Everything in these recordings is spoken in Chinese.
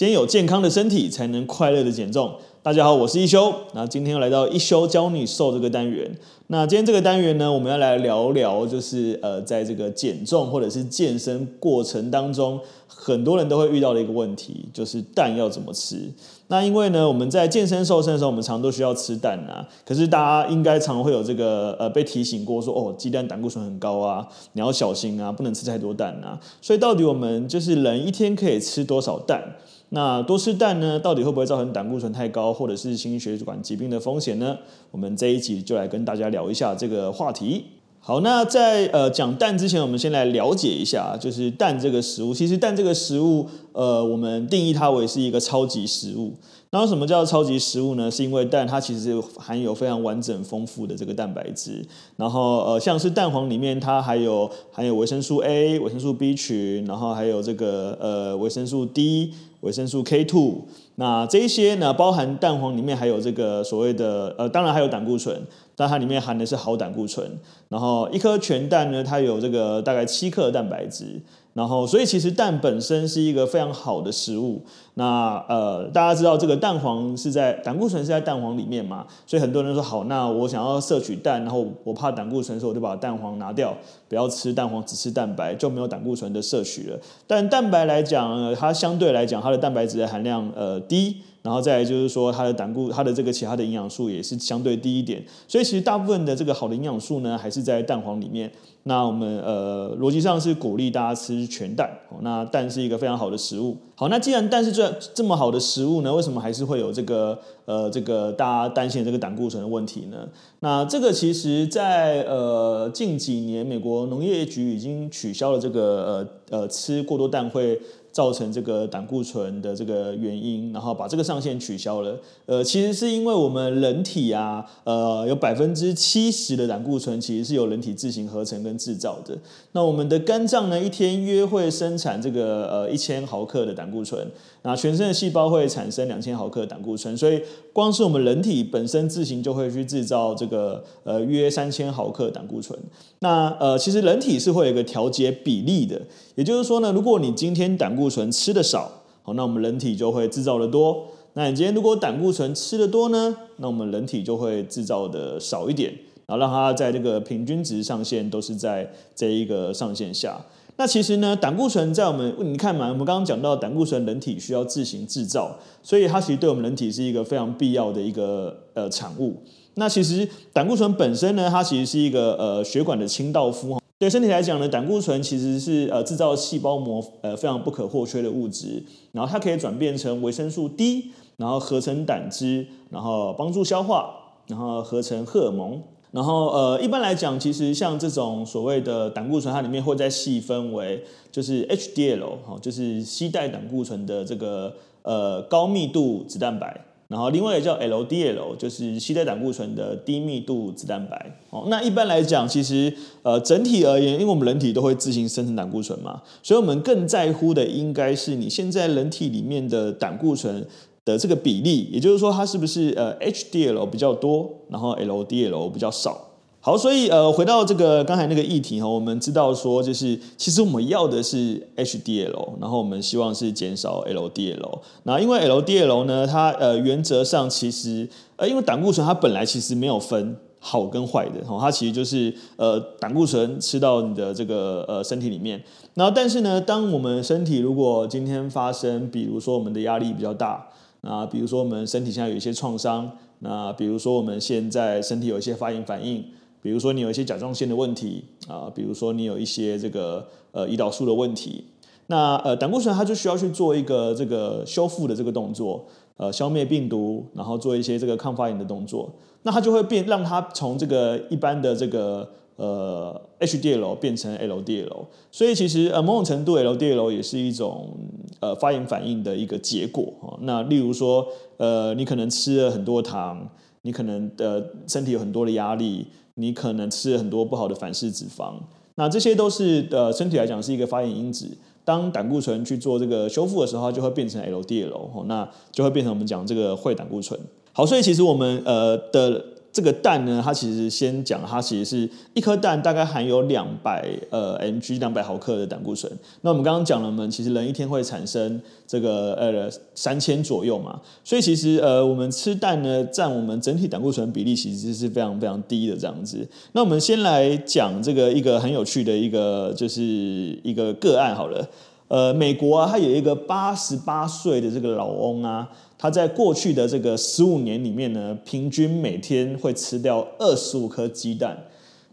先有健康的身体，才能快乐的减重。大家好，我是一休。那今天又来到一休教你瘦这个单元。那今天这个单元呢，我们要来聊聊，就是呃，在这个减重或者是健身过程当中，很多人都会遇到的一个问题，就是蛋要怎么吃。那因为呢，我们在健身瘦身的时候，我们常都需要吃蛋啊。可是大家应该常会有这个呃被提醒过，说哦，鸡蛋胆固醇很高啊，你要小心啊，不能吃太多蛋啊。所以到底我们就是人一天可以吃多少蛋？那多吃蛋呢，到底会不会造成胆固醇太高，或者是心血管疾病的风险呢？我们这一集就来跟大家聊一下这个话题。好，那在呃讲蛋之前，我们先来了解一下，就是蛋这个食物。其实蛋这个食物，呃，我们定义它为是一个超级食物。那什么叫超级食物呢？是因为蛋它其实含有非常完整丰富的这个蛋白质，然后呃像是蛋黄里面它还有含有维生素 A、维生素 B 群，然后还有这个呃维生素 D、维生素 K2。那这一些呢，包含蛋黄里面还有这个所谓的呃，当然还有胆固醇，但它里面含的是好胆固醇。然后一颗全蛋呢，它有这个大概七克蛋白质。然后，所以其实蛋本身是一个非常好的食物。那呃，大家知道这个蛋黄是在胆固醇是在蛋黄里面嘛？所以很多人说好，那我想要摄取蛋，然后我怕胆固醇，所以我就把蛋黄拿掉，不要吃蛋黄，只吃蛋白，就没有胆固醇的摄取了。但蛋白来讲，它相对来讲，它的蛋白质的含量呃低。然后再来就是说，它的胆固，它的这个其他的营养素也是相对低一点，所以其实大部分的这个好的营养素呢，还是在蛋黄里面。那我们呃逻辑上是鼓励大家吃全蛋，那蛋是一个非常好的食物。好，那既然蛋是这这么好的食物呢，为什么还是会有这个呃这个大家担心的这个胆固醇的问题呢？那这个其实在呃近几年，美国农业局已经取消了这个呃呃吃过多蛋会。造成这个胆固醇的这个原因，然后把这个上限取消了。呃，其实是因为我们人体啊，呃，有百分之七十的胆固醇其实是由人体自行合成跟制造的。那我们的肝脏呢，一天约会生产这个呃一千毫克的胆固醇，那全身的细胞会产生两千毫克的胆固醇，所以光是我们人体本身自行就会去制造这个呃约三千毫克胆固醇。那呃，其实人体是会有一个调节比例的，也就是说呢，如果你今天胆固固醇吃的少，好，那我们人体就会制造的多。那你今天如果胆固醇吃的多呢，那我们人体就会制造的少一点，然后让它在这个平均值上限都是在这一个上限下。那其实呢，胆固醇在我们你看嘛，我们刚刚讲到胆固醇人体需要自行制造，所以它其实对我们人体是一个非常必要的一个呃产物。那其实胆固醇本身呢，它其实是一个呃血管的清道夫。对身体来讲呢，胆固醇其实是呃制造细胞膜呃非常不可或缺的物质，然后它可以转变成维生素 D，然后合成胆汁，然后帮助消化，然后合成荷尔蒙。然后呃一般来讲，其实像这种所谓的胆固醇，它里面会再细分为就是 HDL 哈，就是携带胆固醇的这个呃高密度脂蛋白。然后另外也叫 LDL，就是携带胆固醇的低密度脂蛋白。哦，那一般来讲，其实呃整体而言，因为我们人体都会自行生成胆固醇嘛，所以我们更在乎的应该是你现在人体里面的胆固醇的这个比例，也就是说它是不是呃 HDL 比较多，然后 LDL 比较少。好，所以呃，回到这个刚才那个议题哈，我们知道说，就是其实我们要的是 HDL，然后我们希望是减少 LDL。那因为 LDL 呢，它呃原则上其实呃，因为胆固醇它本来其实没有分好跟坏的哈，它其实就是呃胆固醇吃到你的这个呃身体里面。然后但是呢，当我们身体如果今天发生，比如说我们的压力比较大，那比如说我们身体现在有一些创伤，那比如说我们现在身体有一些发炎反应。比如说你有一些甲状腺的问题啊，比如说你有一些这个呃胰岛素的问题，那呃胆固醇它就需要去做一个这个修复的这个动作，呃消灭病毒，然后做一些这个抗发炎的动作，那它就会变让它从这个一般的这个呃 HDL 变成 LDL，所以其实呃某种程度 LDL 也是一种呃发炎反应的一个结果。啊。那例如说呃你可能吃了很多糖，你可能的身体有很多的压力，你可能吃了很多不好的反式脂肪，那这些都是呃身体来讲是一个发炎因子。当胆固醇去做这个修复的时候，它就会变成 LDL，哦那就会变成我们讲这个坏胆固醇。好，所以其实我们呃的。这个蛋呢，它其实先讲，它其实是一颗蛋大概含有两百呃 mg 两百毫克的胆固醇。那我们刚刚讲了，我们其实人一天会产生这个呃三千左右嘛，所以其实呃我们吃蛋呢，占我们整体胆固醇比例其实是非常非常低的这样子。那我们先来讲这个一个很有趣的一个就是一个个案好了。呃，美国啊，它有一个八十八岁的这个老翁啊，他在过去的这个十五年里面呢，平均每天会吃掉二十五颗鸡蛋，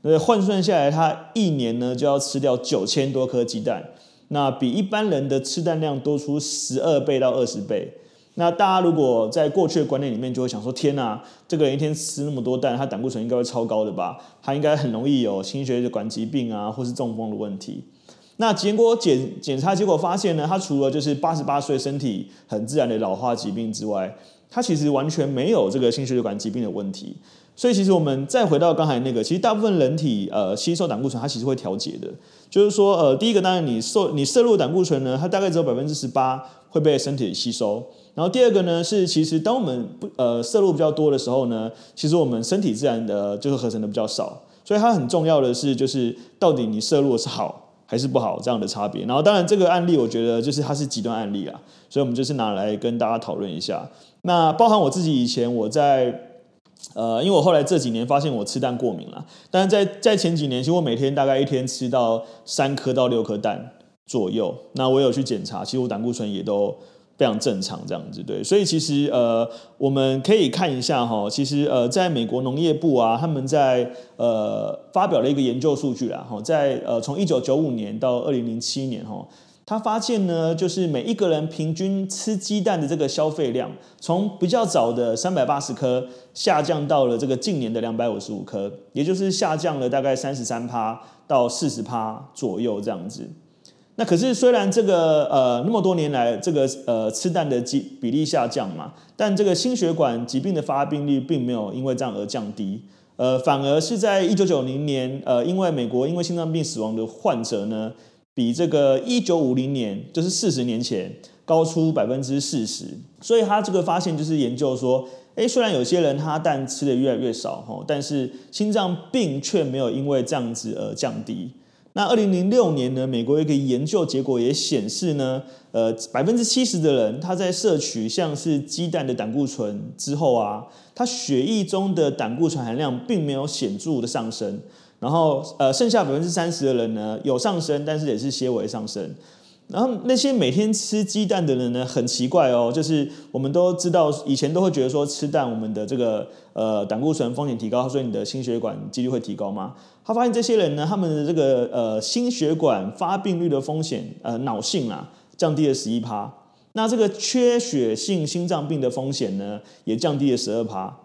那换算下来，他一年呢就要吃掉九千多颗鸡蛋，那比一般人的吃蛋量多出十二倍到二十倍。那大家如果在过去的观念里面，就会想说：天哪，这个人一天吃那么多蛋，他胆固醇应该会超高的吧？他应该很容易有心血管疾病啊，或是中风的问题。那结果检检查结果发现呢，他除了就是八十八岁身体很自然的老化疾病之外，他其实完全没有这个心血管疾病的问题。所以其实我们再回到刚才那个，其实大部分人体呃吸收胆固醇，它其实会调节的。就是说呃，第一个当然你摄你摄入胆固醇呢，它大概只有百分之十八会被身体吸收。然后第二个呢是，其实当我们不呃摄入比较多的时候呢，其实我们身体自然的就是合成的比较少。所以它很重要的是，就是到底你摄入的是好。还是不好这样的差别，然后当然这个案例我觉得就是它是极端案例啊，所以我们就是拿来跟大家讨论一下。那包含我自己以前我在呃，因为我后来这几年发现我吃蛋过敏了，但是在在前几年，其实我每天大概一天吃到三颗到六颗蛋左右，那我有去检查，其实我胆固醇也都。非常正常，这样子对，所以其实呃，我们可以看一下哈，其实呃，在美国农业部啊，他们在呃发表了一个研究数据啊，哈，在呃从一九九五年到二零零七年哈，他发现呢，就是每一个人平均吃鸡蛋的这个消费量，从比较早的三百八十颗下降到了这个近年的两百五十五颗，也就是下降了大概三十三趴到四十趴左右这样子。那可是虽然这个呃那么多年来这个呃吃蛋的比比例下降嘛，但这个心血管疾病的发病率并没有因为这样而降低，呃反而是在一九九零年呃因为美国因为心脏病死亡的患者呢，比这个一九五零年就是四十年前高出百分之四十，所以他这个发现就是研究说，诶虽然有些人他蛋吃的越来越少，但是心脏病却没有因为这样子而降低。那二零零六年呢，美国一个研究结果也显示呢，呃，百分之七十的人他在摄取像是鸡蛋的胆固醇之后啊，他血液中的胆固醇含量并没有显著的上升，然后呃，剩下百分之三十的人呢有上升，但是也是些微上升。然后那些每天吃鸡蛋的人呢，很奇怪哦，就是我们都知道，以前都会觉得说吃蛋，我们的这个呃胆固醇风险提高，所以你的心血管几率会提高吗？他发现这些人呢，他们的这个呃心血管发病率的风险，呃脑性啊降低了十一趴，那这个缺血性心脏病的风险呢，也降低了十二趴，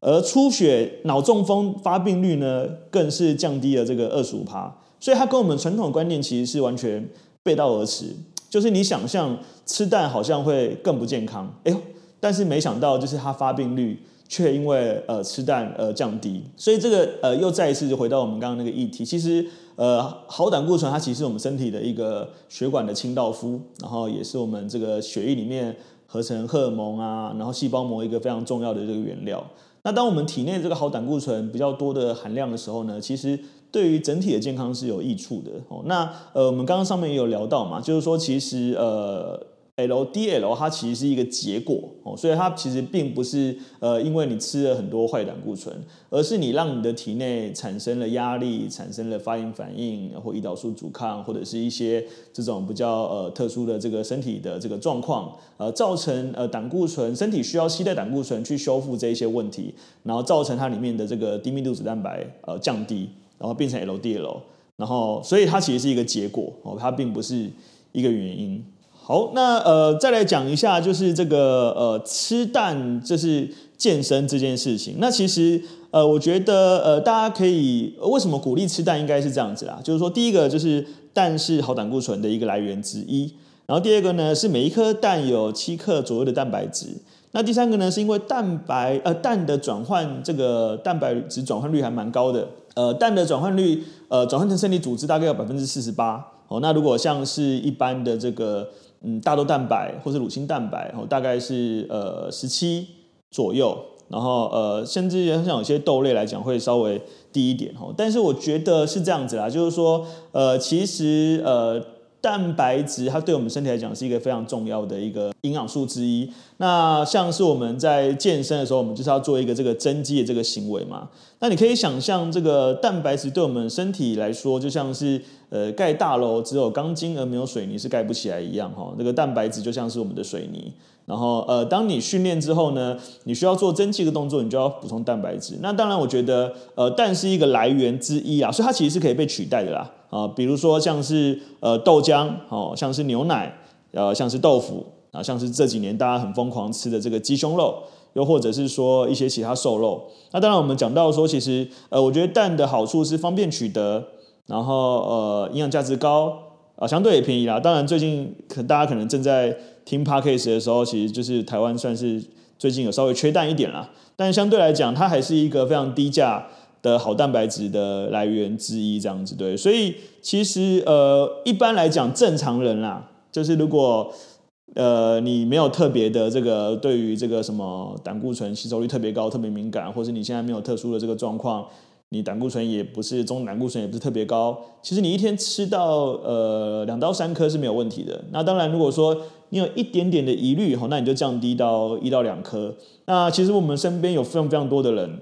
而出血脑中风发病率呢，更是降低了这个二十五趴，所以它跟我们传统的观念其实是完全。背道而驰，就是你想象吃蛋好像会更不健康，哎呦，但是没想到就是它发病率却因为呃吃蛋而降低，所以这个呃又再一次就回到我们刚刚那个议题，其实呃好胆固醇它其实是我们身体的一个血管的清道夫，然后也是我们这个血液里面合成荷尔蒙啊，然后细胞膜一个非常重要的这个原料。那当我们体内这个好胆固醇比较多的含量的时候呢，其实对于整体的健康是有益处的哦。那呃，我们刚刚上面也有聊到嘛，就是说其实呃。LDL 它其实是一个结果哦，所以它其实并不是呃，因为你吃了很多坏胆固醇，而是你让你的体内产生了压力，产生了发炎反应，或胰岛素阻抗，或者是一些这种比较呃特殊的这个身体的这个状况，呃，造成呃胆固醇身体需要携带胆固醇去修复这一些问题，然后造成它里面的这个低密度脂蛋白呃降低，然后变成 LDL，然后所以它其实是一个结果哦，它并不是一个原因。好，那呃，再来讲一下，就是这个呃，吃蛋就是健身这件事情。那其实呃，我觉得呃，大家可以为什么鼓励吃蛋，应该是这样子啦，就是说，第一个就是蛋是好胆固醇的一个来源之一，然后第二个呢是每一颗蛋有七克左右的蛋白质。那第三个呢，是因为蛋白呃蛋的转换这个蛋白质转换率还蛮高的，呃蛋的转换率呃转换成身体组织大概有百分之四十八哦。那如果像是一般的这个嗯大豆蛋白或是乳清蛋白哦，大概是呃十七左右，然后呃甚至像有些豆类来讲会稍微低一点哦。但是我觉得是这样子啦，就是说呃其实呃。蛋白质它对我们身体来讲是一个非常重要的一个营养素之一。那像是我们在健身的时候，我们就是要做一个这个增肌的这个行为嘛。那你可以想象，这个蛋白质对我们身体来说，就像是呃盖大楼只有钢筋而没有水泥是盖不起来一样哈。这个蛋白质就像是我们的水泥。然后呃，当你训练之后呢，你需要做增肌的动作，你就要补充蛋白质。那当然，我觉得呃蛋是一个来源之一啊，所以它其实是可以被取代的啦。啊，比如说像是呃豆浆，哦，像是牛奶，呃，像是豆腐，啊，像是这几年大家很疯狂吃的这个鸡胸肉，又或者是说一些其他瘦肉。那当然我们讲到说，其实呃，我觉得蛋的好处是方便取得，然后呃，营养价值高，啊，相对也便宜啦。当然最近可大家可能正在听 Podcast 的时候，其实就是台湾算是最近有稍微缺蛋一点啦，但相对来讲，它还是一个非常低价。的好蛋白质的来源之一，这样子对，所以其实呃，一般来讲，正常人啦，就是如果呃你没有特别的这个对于这个什么胆固醇吸收率特别高、特别敏感，或是你现在没有特殊的这个状况，你胆固醇也不是中胆固醇也不是特别高，其实你一天吃到呃两到三颗是没有问题的。那当然，如果说你有一点点的疑虑，那你就降低到一到两颗。那其实我们身边有非常非常多的人。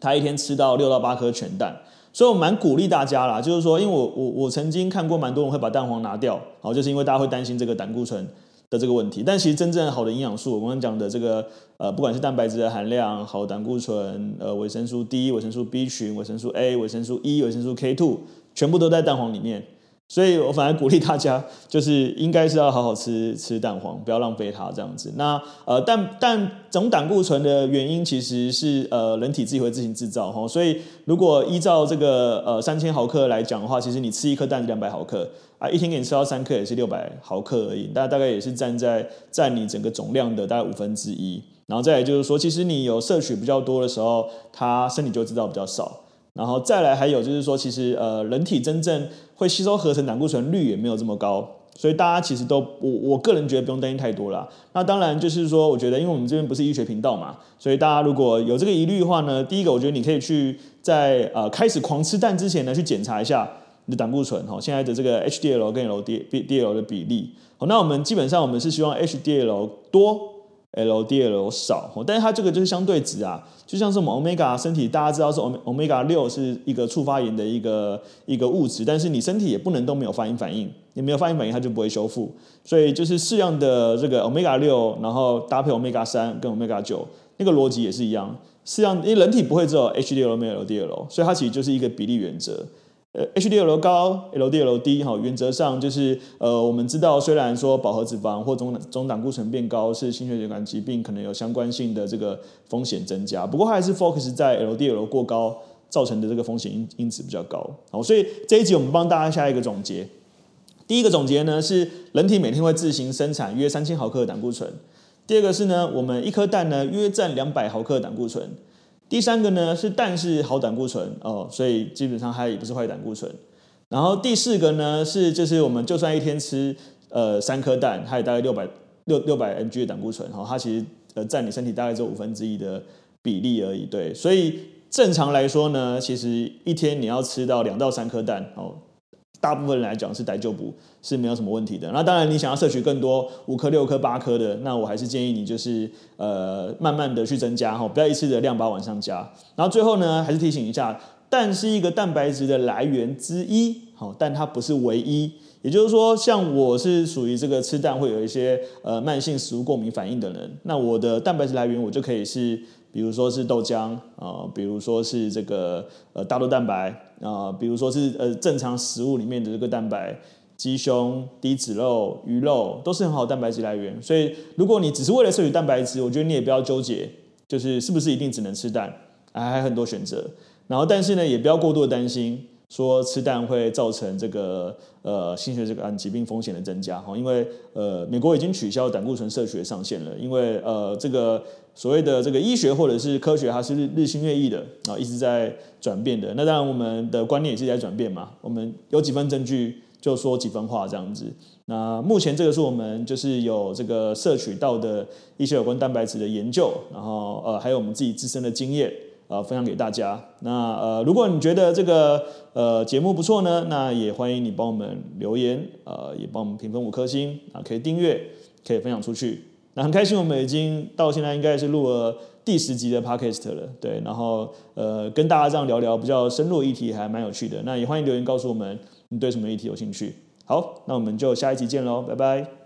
他一天吃到六到八颗全蛋，所以我蛮鼓励大家啦，就是说，因为我我我曾经看过蛮多人会把蛋黄拿掉，好，就是因为大家会担心这个胆固醇的这个问题。但其实真正好的营养素，我刚刚讲的这个呃，不管是蛋白质的含量、好胆固醇、呃维生素 D、维生素 B 群、维生素 A、维生素 E、维生素 K two，全部都在蛋黄里面。所以我反而鼓励大家，就是应该是要好好吃吃蛋黄，不要浪费它这样子。那呃，但但总胆固醇的原因其实是呃人体自己会自行制造哈。所以如果依照这个呃三千毫克来讲的话，其实你吃一颗蛋两百毫克啊，一天给你吃到三克也是六百毫克而已，大大概也是占在占你整个总量的大概五分之一。然后再来就是说，其实你有摄取比较多的时候，它身体就知道比较少。然后再来还有就是说，其实呃，人体真正会吸收合成胆固醇率也没有这么高，所以大家其实都我我个人觉得不用担心太多啦。那当然就是说，我觉得因为我们这边不是医学频道嘛，所以大家如果有这个疑虑的话呢，第一个我觉得你可以去在呃开始狂吃蛋之前呢，去检查一下你的胆固醇哈，现在的这个 HDL 跟 LDL 的比例。好，那我们基本上我们是希望 HDL 多。LDL 少，但是它这个就是相对值啊，就像是我们 Omega 身体，大家知道是 Omega 六是一个促发炎的一个一个物质，但是你身体也不能都没有发炎反应，你没有发炎反应它就不会修复，所以就是适量的这个 Omega 六，然后搭配 Omega 三跟 Omega 九，那个逻辑也是一样，适量，因为人体不会只有 HDL 没有 LDL，所以它其实就是一个比例原则。呃，HDL 高，LDL 低，哈，原则上就是，呃，我们知道，虽然说饱和脂肪或中中胆固醇变高是心血管疾病可能有相关性的这个风险增加，不过还是 focus 在 LDL 过高造成的这个风险因因子比较高。好，所以这一集我们帮大家下一个总结。第一个总结呢是，人体每天会自行生产约三千毫克的胆固醇。第二个是呢，我们一颗蛋呢约占两百毫克的胆固醇。第三个呢是蛋是好胆固醇哦，所以基本上它也不是坏胆固醇。然后第四个呢是就是我们就算一天吃呃三颗蛋，它也大概六百六六百 mg 的胆固醇，哈、哦，它其实呃占你身体大概只有五分之一的比例而已。对，所以正常来说呢，其实一天你要吃到两到三颗蛋哦。大部分来讲是逮就补是没有什么问题的。那当然，你想要摄取更多五颗、六颗、八颗的，那我还是建议你就是呃慢慢的去增加哈，不要一次的量把往上加。然后最后呢，还是提醒一下，蛋是一个蛋白质的来源之一，好，但它不是唯一。也就是说，像我是属于这个吃蛋会有一些呃慢性食物过敏反应的人，那我的蛋白质来源我就可以是。比如说是豆浆啊、呃，比如说是这个呃大豆蛋白啊、呃，比如说是呃正常食物里面的这个蛋白，鸡胸、低脂肉、鱼肉都是很好的蛋白质来源。所以，如果你只是为了摄取蛋白质，我觉得你也不要纠结，就是是不是一定只能吃蛋，还有很多选择。然后，但是呢，也不要过度的担心。说吃蛋会造成这个呃心血管疾病风险的增加哈，因为呃美国已经取消胆固醇摄取的上限了，因为呃这个所谓的这个医学或者是科学，它是日日新月异的啊，一直在转变的。那当然我们的观念也是在转变嘛，我们有几分证据就说几分话这样子。那目前这个是我们就是有这个摄取到的一些有关蛋白质的研究，然后呃还有我们自己自身的经验。呃，分享给大家。那呃，如果你觉得这个呃节目不错呢，那也欢迎你帮我们留言，呃，也帮我们评分五颗星啊，可以订阅，可以分享出去。那很开心，我们已经到现在应该是录了第十集的 Podcast 了，对。然后呃，跟大家这样聊聊比较深入的议题，还蛮有趣的。那也欢迎留言告诉我们你对什么议题有兴趣。好，那我们就下一集见喽，拜拜。